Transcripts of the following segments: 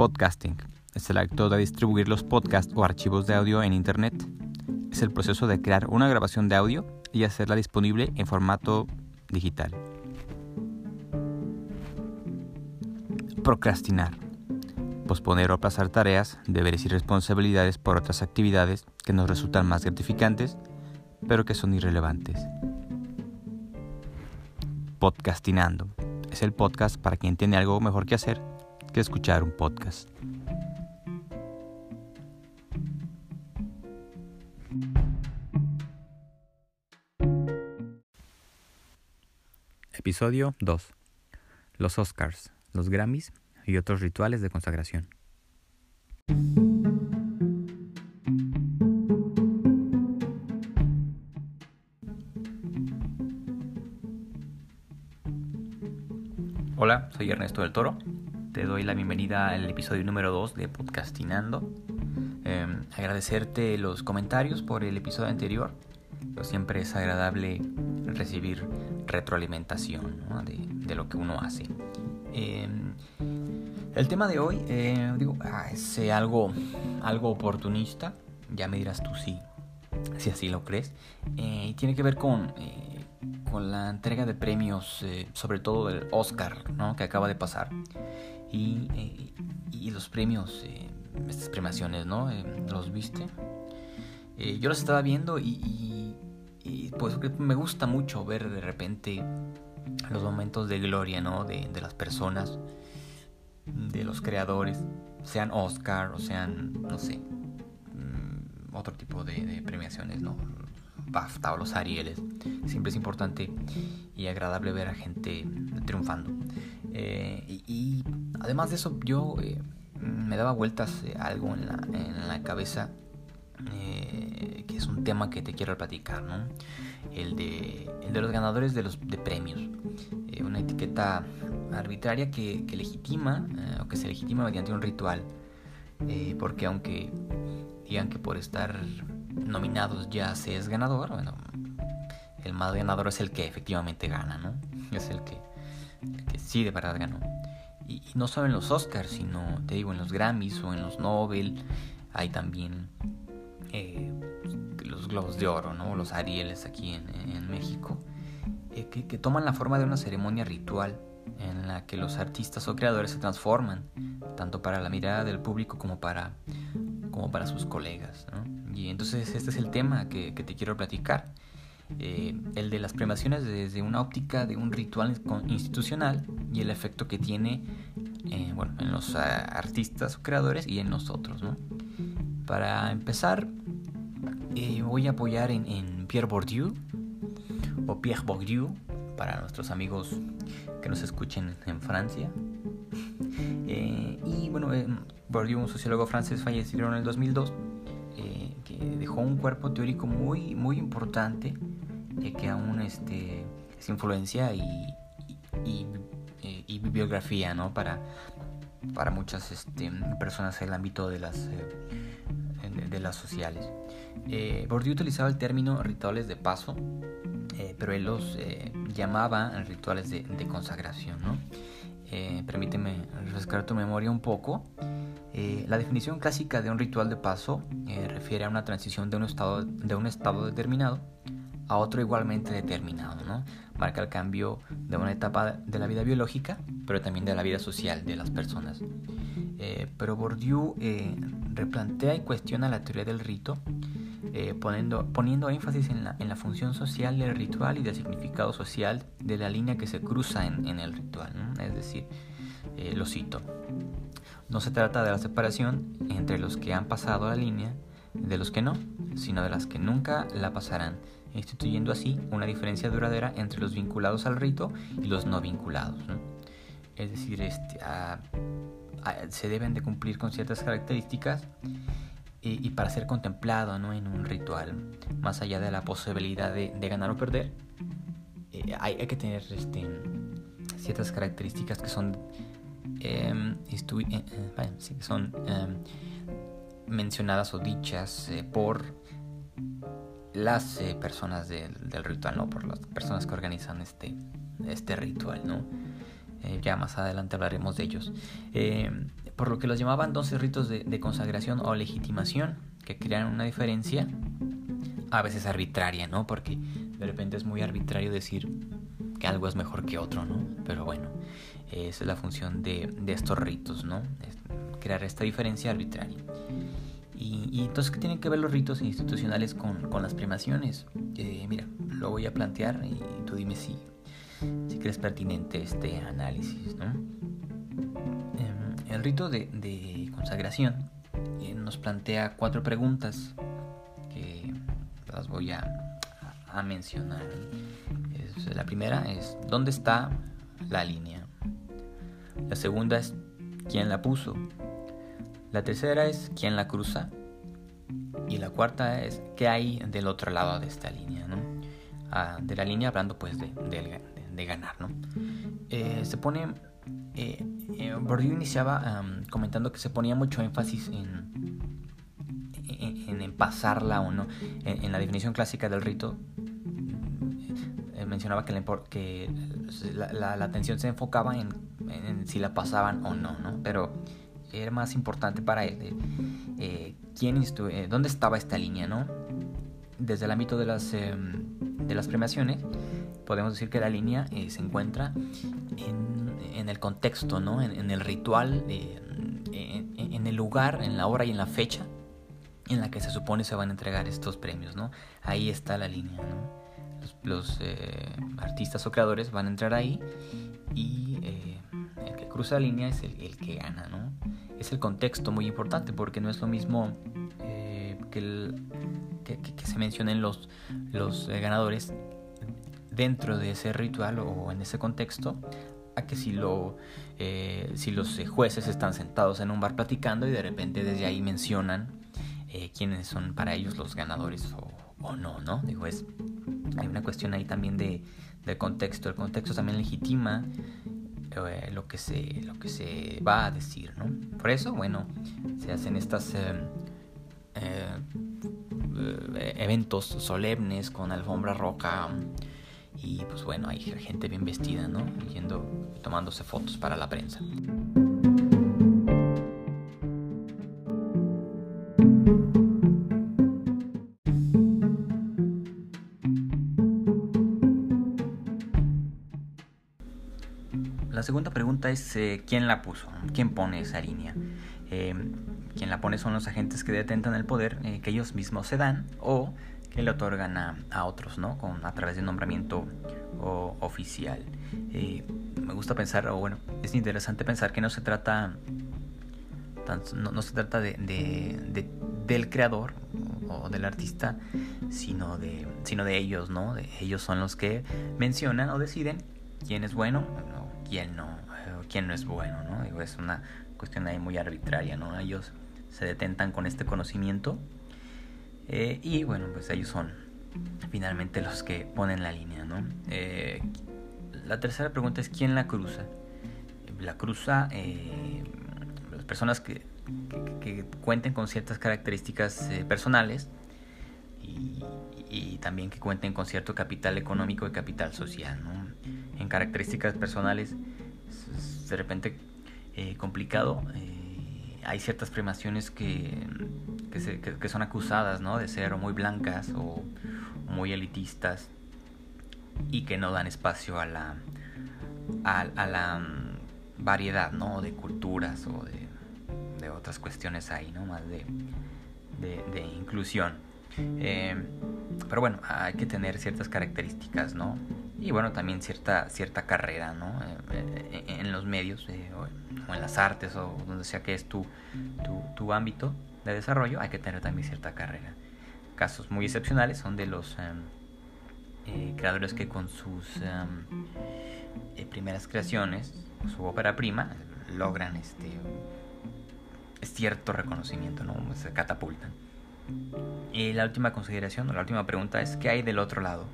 Podcasting es el acto de distribuir los podcasts o archivos de audio en Internet. Es el proceso de crear una grabación de audio y hacerla disponible en formato digital. Procrastinar. Posponer o aplazar tareas, deberes y responsabilidades por otras actividades que nos resultan más gratificantes, pero que son irrelevantes. Podcastinando. Es el podcast para quien tiene algo mejor que hacer que escuchar un podcast. Episodio 2. Los Oscars, los Grammys y otros rituales de consagración. Hola, soy Ernesto del Toro te doy la bienvenida al episodio número 2 de Podcastinando. Em, agradecerte los comentarios por el episodio anterior. siempre es agradable recibir retroalimentación de, lo que uno hace. Em, el tema de hoy eh, digo, ah, es eh, algo, algo oportunista. Ya me dirás tú si, si así lo crees. Eh, y tiene que ver con con la entrega de premios, sobre todo el Oscar, ¿no? que acaba de pasar. Eh, y, los premios, eh, estas premiaciones, ¿no? Eh, ¿Los viste? yo los estaba viendo y, pues me gusta mucho ver de repente los momentos de gloria, ¿no? De, las personas, de los creadores, sean Oscar o sean, no sé, mm, otro tipo de, premiaciones, ¿no? BAFTA o los Arieles. Siempre es importante y agradable ver a gente triunfando. y, Además de eso, yo eh, me daba vueltas eh, algo en la, en la cabeza, eh, que es un tema que te quiero platicar, ¿no? El de, el de los ganadores de los de premios. una etiqueta arbitraria que, legitima, o que se legitima mediante un ritual. porque aunque digan que por estar nominados ya se es ganador, bueno, el más ganador es el que efectivamente gana, ¿no? Es el que, el que sí de verdad ganó y, no solo en los Oscars, sino, te digo, en los Grammys o en los Nobel, hay también eh, los Globos de Oro, ¿no? los Arieles aquí en, México, eh, que, toman la forma de una ceremonia ritual en la que los artistas o creadores se transforman, tanto para la mirada del público como para, como para sus colegas. Y entonces este es el tema que, que te quiero platicar. Eh, el de las premiaciones desde una óptica de un ritual institucional y el efecto que tiene eh, bueno, en los ah, artistas o creadores y en nosotros. ¿no? Para empezar, eh, voy a apoyar en, Pierre Bourdieu o Pierre Bourdieu para nuestros amigos que nos escuchen en Francia. y bueno, Bourdieu, un sociólogo francés fallecido en el 2002, dejó un cuerpo teórico muy, muy importante que aún este, es influencia y, y, y, bibliografía ¿no? para, para muchas este, personas en el ámbito de las, eh, de, las sociales. Eh, utilizaba el término rituales de paso, eh, pero él los eh, llamaba rituales de, de consagración. ¿no? permíteme refrescar tu memoria un poco. La definición clásica de un ritual de paso refiere a una transición de un estado, de un estado determinado a otro igualmente determinado. Marca el cambio de una etapa de la vida biológica, pero también de la vida social de las personas. Eh, pero Bourdieu eh, replantea y cuestiona la teoría del rito, eh, poniendo, poniendo énfasis en la, en la, función social del ritual y del significado social de la línea que se cruza en, en el ritual. Es decir, lo cito, no se trata de la separación entre los que han pasado la línea de los que no, sino de las que nunca la pasarán instituyendo así una diferencia duradera entre los vinculados al rito y los no vinculados. Es decir, este, se deben de cumplir con ciertas características y, para ser contemplado ¿no? en un ritual, más allá de la posibilidad de, ganar o perder, eh, hay, que tener este, ciertas características que son, em, eh, eh, son em, mencionadas o dichas por las eh, personas del ritual, ¿no? Por las personas que organizan este, este ritual, ¿no? Eh, ya más adelante hablaremos de ellos. Eh, por lo que los llamaban 12 ritos de, consagración o legitimación, que crean una diferencia a veces arbitraria, ¿no? Porque de repente es muy arbitrario decir que algo es mejor que otro, ¿no? Pero bueno, es la función de, de estos ritos, ¿no? crear esta diferencia arbitraria. Y, entonces, ¿qué tienen que ver los ritos institucionales con, con las primaciones? Eh, mira, lo voy a plantear y tú dime si, si crees pertinente este análisis, ¿no? Em, el rito de, de consagración eh, nos plantea cuatro preguntas que las voy a, a mencionar. la primera es, ¿dónde está la línea? La segunda es, ¿quién la puso? La tercera es, ¿quién la cruza? Y la cuarta es, ¿qué hay del otro lado de esta línea? ¿no? Ah, de la línea hablando pues de, de, ganar. ¿no? Eh, se pone... Eh, eh iniciaba comentando que se ponía mucho énfasis en, en, pasarla o no. En, la definición clásica del rito, eh, mencionaba que, la, que la, la, atención se enfocaba en, si la pasaban o no, ¿no? Pero era más importante para él eh, quién eh, dónde estaba esta línea, ¿no? Desde el ámbito de las, em, de las premiaciones, podemos decir que la línea se encuentra en, en, el contexto, ¿no? En, el ritual, en el lugar, en la hora y en la fecha en la que se supone se van a entregar estos premios, ¿no? Ahí está la línea, ¿no? Los, eh, artistas o creadores van a entrar ahí y eh, el que cruza la línea es el, que gana, ¿no? Es el contexto muy importante porque no es lo mismo eh, que, que, se mencionen los, los ganadores dentro de ese ritual o en ese contexto a que si, lo, si los jueces están sentados en un bar platicando y de repente desde ahí mencionan eh, quiénes son para ellos los ganadores o, no, ¿no? Digo, es, hay una cuestión ahí también de, del contexto. El contexto también legitima eh, lo, que se, lo que se va a decir, ¿no? Por eso, bueno, se hacen estos eh, eventos solemnes con alfombra roja y pues bueno, hay gente bien vestida, ¿no? Yendo, tomándose fotos para la prensa. Es eh, ¿quién la puso? ¿Quién pone esa línea? Eh, quien la pone son los agentes que detentan el poder eh, que ellos mismos se dan o que le otorgan a, otros, ¿no? Con, a través de nombramiento oficial. me gusta pensar, o bueno, es interesante pensar que no se trata, no, se trata de, del creador o del artista, sino de, sino de ellos, ¿no? ellos son los que mencionan o deciden quién es bueno quién no, eh, quién no es bueno, ¿no? Digo, es una cuestión ahí muy arbitraria, ¿no? Ellos se detentan con este conocimiento eh, y bueno, pues ellos son finalmente los que ponen la línea, ¿no? Eh, la tercera pregunta es ¿quién la cruza? La cruza las personas que, que, cuenten con ciertas características personales y, y, también que cuenten con cierto capital económico y capital social, ¿no? en características personales de repente eh, complicado. Eh, hay ciertas primaciones que, que, son acusadas ¿no? de ser muy blancas o muy elitistas y que no dan espacio a la, a, la mm, variedad ¿no? de culturas o de, de, otras cuestiones ahí, ¿no? más de, de, inclusión. Eh, pero bueno, hay que tener ciertas características, ¿no? Y bueno, también cierta, cierta carrera ¿no? Eh, eh, en los medios eh, o en las artes o donde sea que es tu, tu, ámbito de desarrollo, hay que tener también cierta carrera. Casos muy excepcionales son de los em, creadores que con sus em, primeras creaciones, su ópera prima, logran este cierto reconocimiento, ¿no? se catapultan. Y la última consideración, o la última pregunta es, ¿qué hay del otro lado?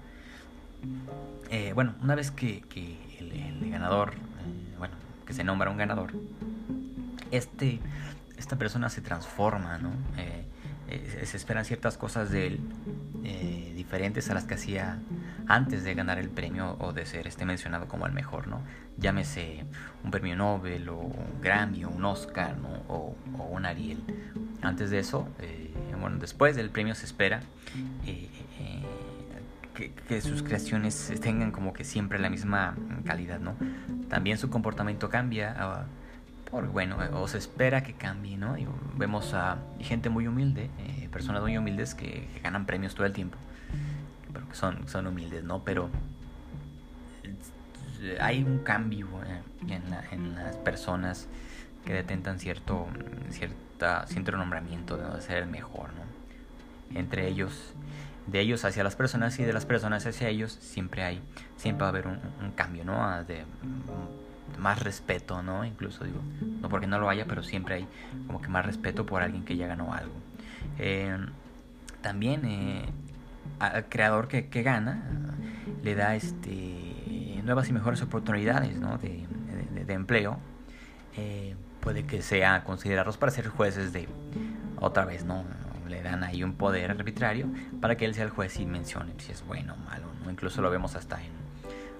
Eh, bueno, una vez que, el, ganador, eh, bueno, que se nombra un ganador, este, esta persona se transforma, ¿no? Eh, se esperan ciertas cosas de él diferentes a las que hacía antes de ganar el premio o de ser este mencionado como el mejor, ¿no? Llámese un premio Nobel o un Grammy o un Oscar, ¿no? O, un Ariel. Antes de eso, bueno, después del premio se espera eh, eh, que, sus creaciones tengan como que siempre la misma calidad, ¿no? También su comportamiento cambia. Ah, por, bueno, o se espera que cambie, ¿no? vemos a gente muy humilde, personas muy humildes que ganan premios todo el tiempo son, son humildes, ¿no? Pero eh, hay un cambio eh, en, las personas que detentan cierto, cierta, cierto nombramiento de ser el mejor, ¿no? Entre ellos, de ellos hacia las personas y de las personas hacia ellos, siempre hay, siempre va a haber un, cambio, ¿no? Ah, de, más respeto, ¿no? Incluso digo, no porque no lo haya, pero siempre hay como que más respeto por alguien que ya ganó algo. Eh, también al creador que, gana le da este, nuevas y mejores oportunidades de, empleo. Eh, puede que sea considerados para ser jueces de otra vez, ¿no? Le dan ahí un poder arbitrario para que él sea el juez y mencione si es bueno o malo, ¿no? Incluso lo vemos hasta en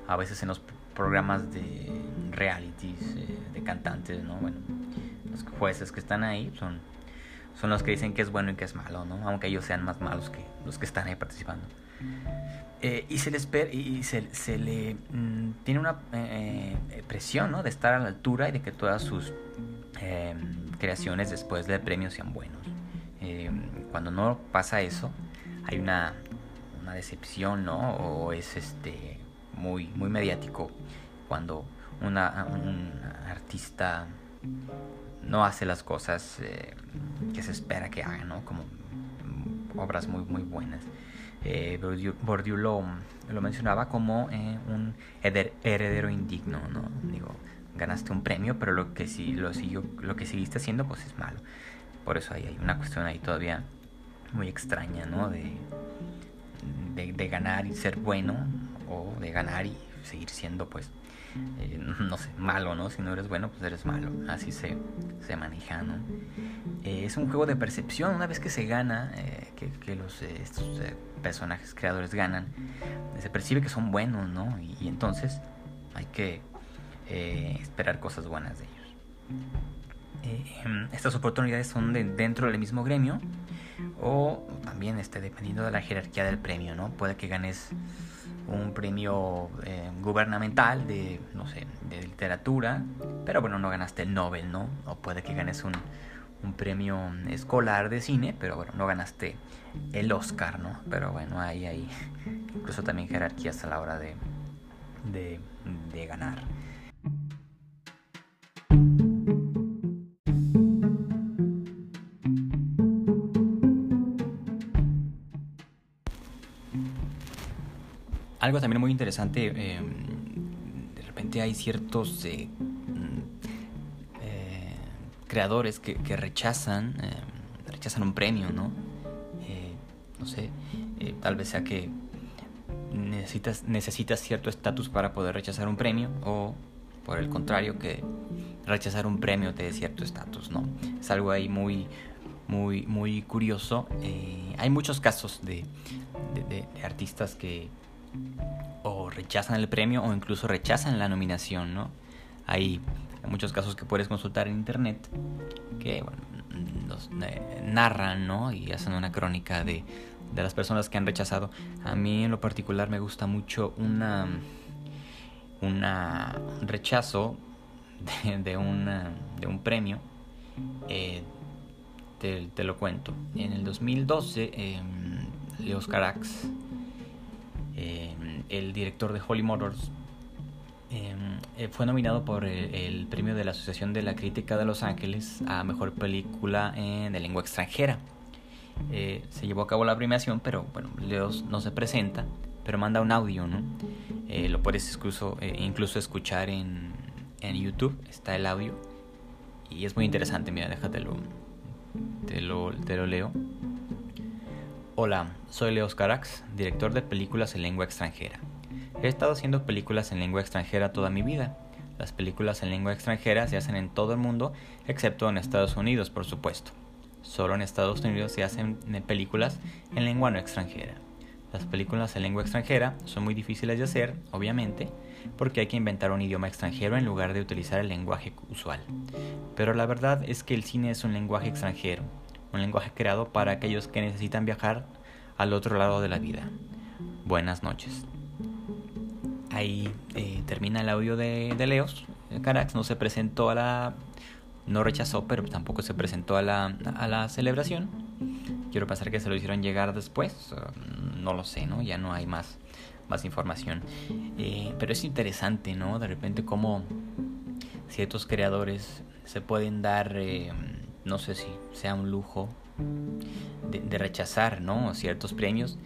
a veces en los programas de realities eh, de cantantes, ¿no? Bueno, los jueces que están ahí son son los que dicen que es bueno y que es malo, ¿no? Aunque ellos sean más malos que los que están ahí participando. Eh, y se les y se, se le mm, tiene una eh, presión. De estar a la altura y de que todas sus creaciones después del premio sean buenos. Cuando no pasa eso, hay una, decepción, ¿no? O es este muy, muy mediático cuando un artista no hace las cosas eh, que se espera que haga, ¿no? Como obras muy, muy buenas. Eh, lo, mencionaba como eh, un heredero indigno, ¿no? Digo, ganaste un premio, pero lo que, si, lo, lo que seguiste haciendo pues es malo. Por eso hay, hay una cuestión ahí todavía muy extraña, ¿no? De, de, ganar y ser bueno, o de ganar y seguir siendo pues eh, no sé, malo, ¿no? Si no eres bueno, pues eres malo. Así se, se maneja, ¿no? Eh, es un juego de percepción. Una vez que se gana, eh, que, los, estos personajes creadores ganan, se percibe que son buenos, ¿no? Y, entonces hay que esperar cosas buenas de ellos. Em, estas oportunidades son de, dentro del mismo gremio o también este, dependiendo de la jerarquía del premio, ¿no? Puede que ganes un premio eh, gubernamental de, no sé, de literatura, pero bueno, no ganaste el Nobel, ¿no? O puede que ganes un, un premio escolar de cine, pero bueno, no ganaste el Oscar, ¿no? Pero bueno, ahí hay incluso también jerarquías a la hora de, de, de ganar. Algo también muy interesante, eh, de repente hay ciertos eh, mm, eh, creadores que, rechazan, rechazan un premio, ¿no? no sé, tal vez sea que necesitas, necesitas cierto estatus para poder rechazar un premio o por el contrario que rechazar un premio te dé cierto estatus, ¿no? Es algo ahí muy, muy, muy curioso. hay muchos casos de artistas que, o rechazan el premio o incluso rechazan la nominación, ¿no? Hay muchos casos que puedes consultar en internet que eh, narran, ¿no? Y hacen una crónica de, de las personas que han rechazado. A mí en lo particular me gusta mucho una, una un rechazo de, de, de un premio. Eh, te, lo cuento. En el 2012, eh, Leos Carax Em, el director de Holy Motors, em, eh, fue nominado por el, premio de la Asociación de la Crítica de Los Ángeles a Mejor Película de Lengua Extranjera. Eh, se llevó a cabo la premiación, pero bueno, Leos no se presenta, pero manda un audio, ¿no? Eh, lo puedes incluso, incluso escuchar en, en, YouTube, está el audio. Y es muy interesante, mira, déjatelo, te lo, te lo leo. Hola, soy Leos Carax, director de películas en lengua extranjera. He estado haciendo películas en lengua extranjera toda mi vida. Las películas en lengua extranjera se hacen en todo el mundo, excepto en Estados Unidos, por supuesto. Solo en Estados Unidos se hacen películas en lengua no extranjera. Las películas en lengua extranjera son muy difíciles de hacer, obviamente, porque hay que inventar un idioma extranjero en lugar de utilizar el lenguaje usual. Pero la verdad es que el cine es un lenguaje extranjero, un lenguaje creado para aquellos que necesitan viajar al otro lado de la vida. Buenas noches. Ahí eh, termina el audio de, de Leos. Carax no se presentó a la... No rechazó, pero tampoco se presentó a la, a la celebración. Quiero pensar que se lo hicieron llegar después. No lo sé, ¿no? Ya no hay más más información. Eh, pero es interesante, ¿no? De repente cómo ciertos creadores se pueden dar, eh, no sé si sea un lujo, de, rechazar, ¿no? Ciertos premios.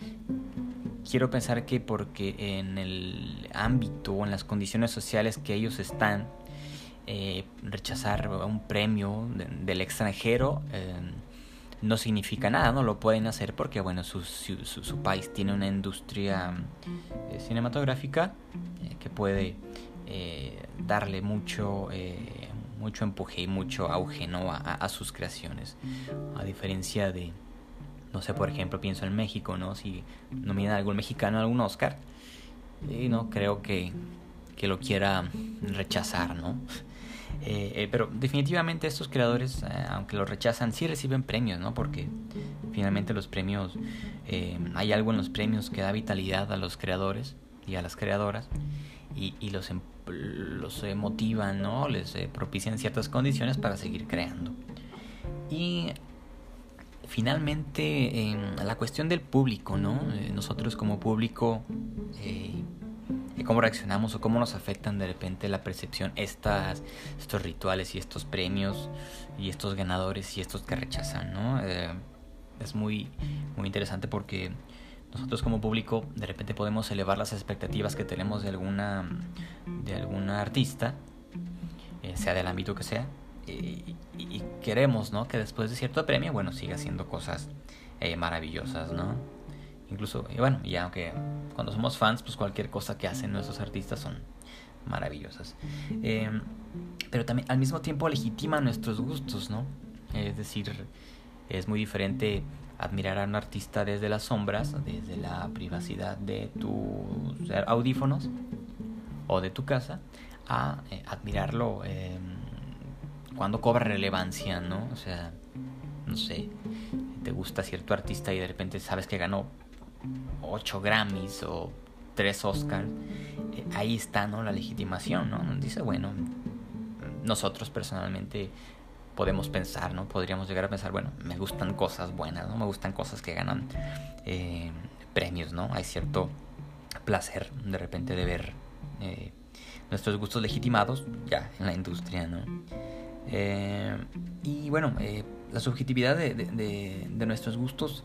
Quiero pensar que porque en el ámbito o en las condiciones sociales que ellos están, eh, rechazar un premio del extranjero no significa nada, no lo pueden hacer porque bueno, su, su, país tiene una industria eh, cinematográfica eh, que puede eh, darle mucho, mucho empuje y mucho auge ¿no? a, sus creaciones. A diferencia de, no sé, por ejemplo, pienso en México, ¿no? Si nominan a algún mexicano a algún Oscar, no creo que, que lo quiera rechazar, ¿no? Eh, eh, pero definitivamente estos creadores, eh, aunque los rechazan, sí reciben premios, ¿no? Porque finalmente los premios, hay algo en los premios que da vitalidad a los creadores y a las creadoras y, y los, em, los motivan, ¿no? Les propician ciertas condiciones para seguir creando. Y finalmente la cuestión del público, ¿no? nosotros como público cómo reaccionamos o cómo nos afectan de repente la percepción estas, estos rituales y estos premios y estos ganadores y estos que rechazan, ¿no? Eh, es muy, muy interesante porque nosotros como público de repente podemos elevar las expectativas que tenemos de alguna, de alguna artista, eh, sea del ámbito que sea, y, queremos, ¿no? Que después de cierto premio, bueno, siga haciendo cosas eh, maravillosas, ¿no? Incluso, bueno, ya aunque cuando somos fans, pues cualquier cosa que hacen nuestros artistas son maravillosas. Em, pero también al mismo tiempo legitima nuestros gustos, ¿no? Es decir, es muy diferente admirar a un artista desde las sombras, desde la privacidad de tus audífonos o de tu casa, a eh, admirarlo em, cuando cobra relevancia, ¿no? O sea, no sé, te gusta cierto artista y de repente sabes que ganó 8 Grammys o 3 Oscars, eh, ahí está ¿no? la legitimación, ¿no? Dice, bueno, nosotros personalmente podemos pensar, ¿no? Podríamos llegar a pensar, bueno, me gustan cosas buenas, ¿no? Me gustan cosas que ganan eh, premios, ¿no? Hay cierto placer de repente de ver eh, nuestros gustos legitimados ya en la industria, ¿no? y bueno, la subjetividad de, de nuestros gustos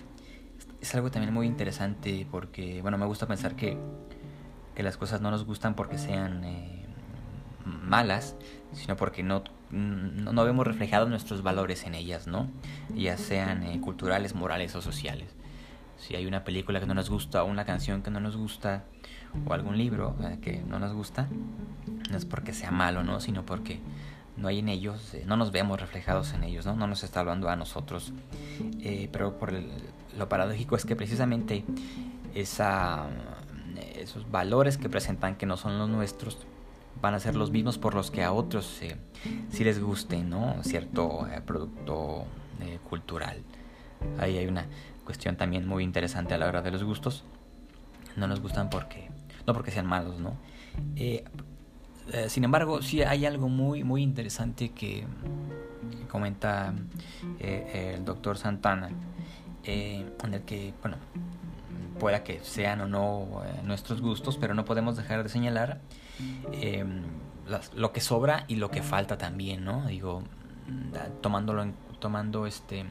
es algo también muy interesante porque, bueno, me gusta pensar que, que las cosas no nos gustan porque sean eh, malas, sino porque no, no, vemos reflejados nuestros valores en ellas, ¿no? Ya sean eh, culturales, morales o sociales. Si hay una película que no nos gusta, o una canción que no nos gusta, o algún libro eh, que no nos gusta, no es porque sea malo, ¿no? Sino porque no hay en ellos, no nos vemos reflejados en ellos, ¿no? No nos está hablando a nosotros. pero por lo paradójico es que precisamente esa, esos valores que presentan que no son los nuestros van a ser los mismos por los que a otros eh, sí les guste ¿no? cierto eh, producto eh, cultural. Ahí hay una cuestión también muy interesante a la hora de los gustos. No nos gustan porque no porque sean malos, ¿no? sin embargo, sí hay algo muy muy interesante que, que comenta el doctor Santana eh, en el que, bueno, pueda que sean o no eh, nuestros gustos, pero no podemos dejar de señalar em, lo que sobra y lo que falta también, ¿no? Digo, tomándolo en, tomando este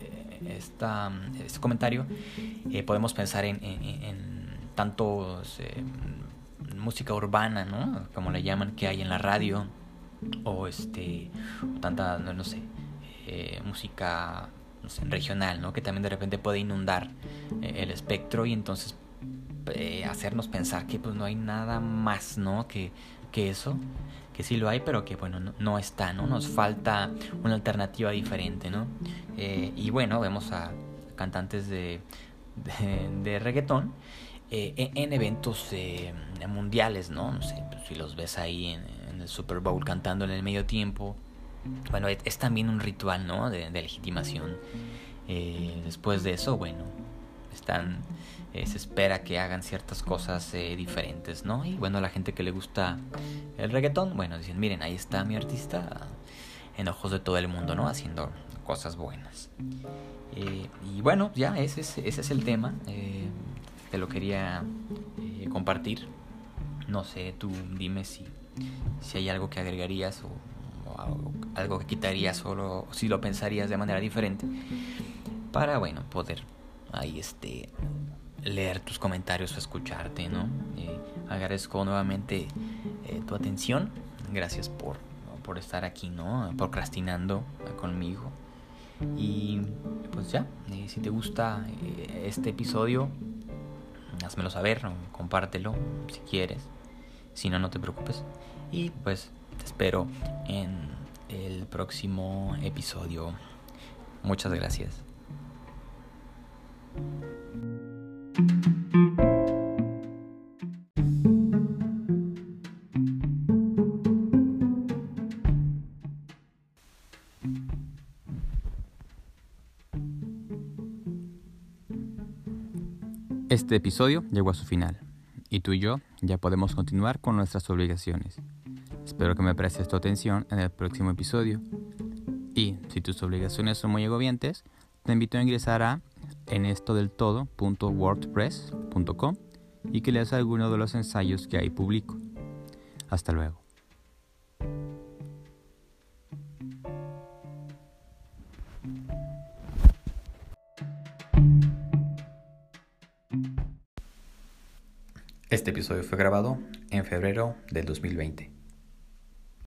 eh, este comentario, podemos pensar en, en, tantos música urbana, ¿no? Como le llaman, que hay en la radio, o este, tanta, no, no sé, música regional, ¿no? que también de repente puede inundar eh, el espectro y entonces eh, hacernos pensar que pues no hay nada más, ¿no? Que, que eso, que sí lo hay, pero que bueno, no, está, ¿no? Nos falta una alternativa diferente, ¿no? Eh, y bueno, vemos a cantantes de, de, reggaetón eh, e, en, eventos mundiales, ¿no? No sé, pues, si los ves ahí en, el Super Bowl cantando en el medio tiempo. Bueno, es, también un ritual, ¿no? De, de legitimación. después de eso, bueno, están eh, se espera que hagan ciertas cosas eh, diferentes, ¿no? Y bueno, la gente que le gusta el reggaetón, bueno, dicen, miren, ahí está mi artista en ojos de todo el mundo, ¿no? Haciendo cosas buenas. Eh, y bueno, ya ese es, el tema. te lo quería compartir. No sé, tú dime si, si hay algo que agregarías o, algo que quitarías o si lo pensarías de manera diferente para, bueno, poder ahí este leer tus comentarios o escucharte, ¿no? Eh, agradezco nuevamente eh, tu atención. Gracias por, por estar aquí, ¿no? Procrastinando conmigo. Y pues ya, eh, si te gusta este episodio, házmelo saber, compártelo si quieres. Si no, no te preocupes. Y pues te espero en el próximo episodio. Muchas gracias. Este episodio llegó a su final y tú y yo ya podemos continuar con nuestras obligaciones. Espero que me prestes tu atención en el próximo episodio. Y si tus obligaciones son muy agobiantes, te invito a ingresar a enestodeltodo.wordpress.com y que leas alguno de los ensayos que ahí publico. Hasta luego. Este episodio fue grabado en febrero del 2020.